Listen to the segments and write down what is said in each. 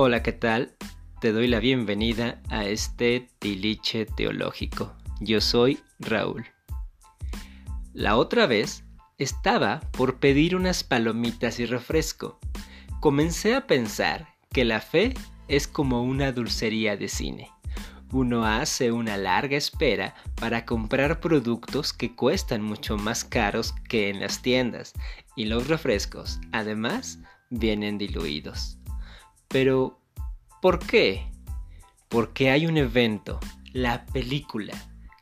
Hola, ¿qué tal? Te doy la bienvenida a este tiliche teológico. Yo soy Raúl. La otra vez estaba por pedir unas palomitas y refresco. Comencé a pensar que la fe es como una dulcería de cine. Uno hace una larga espera para comprar productos que cuestan mucho más caros que en las tiendas y los refrescos, además, vienen diluidos. Pero, ¿por qué? Porque hay un evento, la película,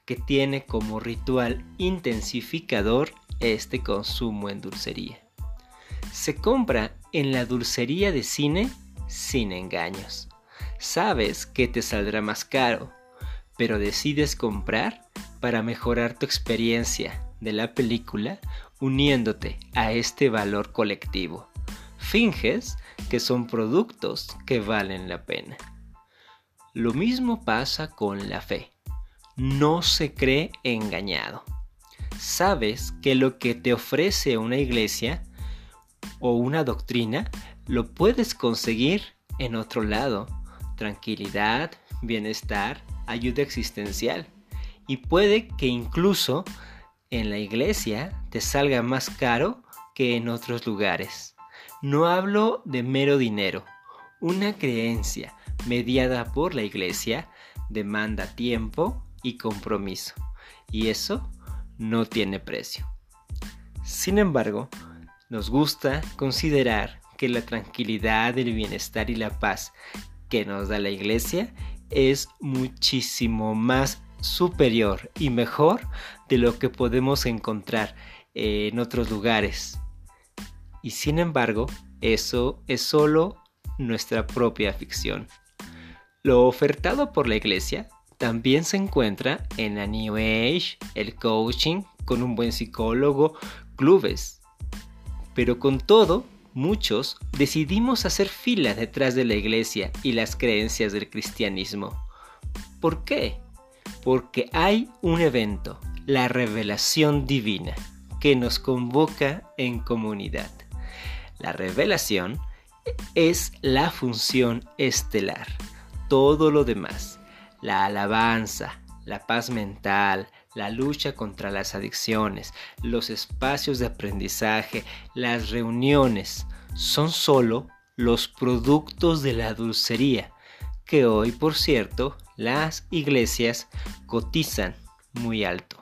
que tiene como ritual intensificador este consumo en dulcería. Se compra en la dulcería de cine sin engaños. Sabes que te saldrá más caro, pero decides comprar para mejorar tu experiencia de la película uniéndote a este valor colectivo finges que son productos que valen la pena. Lo mismo pasa con la fe. No se cree engañado. Sabes que lo que te ofrece una iglesia o una doctrina lo puedes conseguir en otro lado. Tranquilidad, bienestar, ayuda existencial. Y puede que incluso en la iglesia te salga más caro que en otros lugares. No hablo de mero dinero. Una creencia mediada por la iglesia demanda tiempo y compromiso, y eso no tiene precio. Sin embargo, nos gusta considerar que la tranquilidad, el bienestar y la paz que nos da la iglesia es muchísimo más superior y mejor de lo que podemos encontrar en otros lugares y sin embargo, eso es solo nuestra propia ficción. Lo ofertado por la iglesia también se encuentra en la New Age, el coaching, con un buen psicólogo, clubes. Pero con todo, muchos decidimos hacer fila detrás de la iglesia y las creencias del cristianismo. ¿Por qué? Porque hay un evento, la revelación divina, que nos convoca en comunidad. La revelación es la función estelar. Todo lo demás, la alabanza, la paz mental, la lucha contra las adicciones, los espacios de aprendizaje, las reuniones, son solo los productos de la dulcería, que hoy, por cierto, las iglesias cotizan muy alto.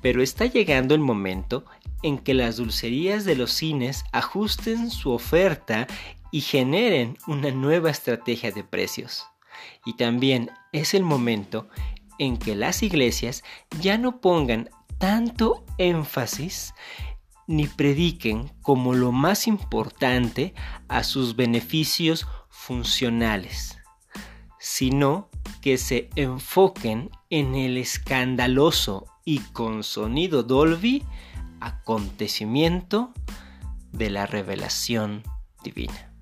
Pero está llegando el momento en que las dulcerías de los cines ajusten su oferta y generen una nueva estrategia de precios. Y también es el momento en que las iglesias ya no pongan tanto énfasis ni prediquen como lo más importante a sus beneficios funcionales, sino que se enfoquen en el escandaloso y con sonido Dolby acontecimiento de la revelación divina.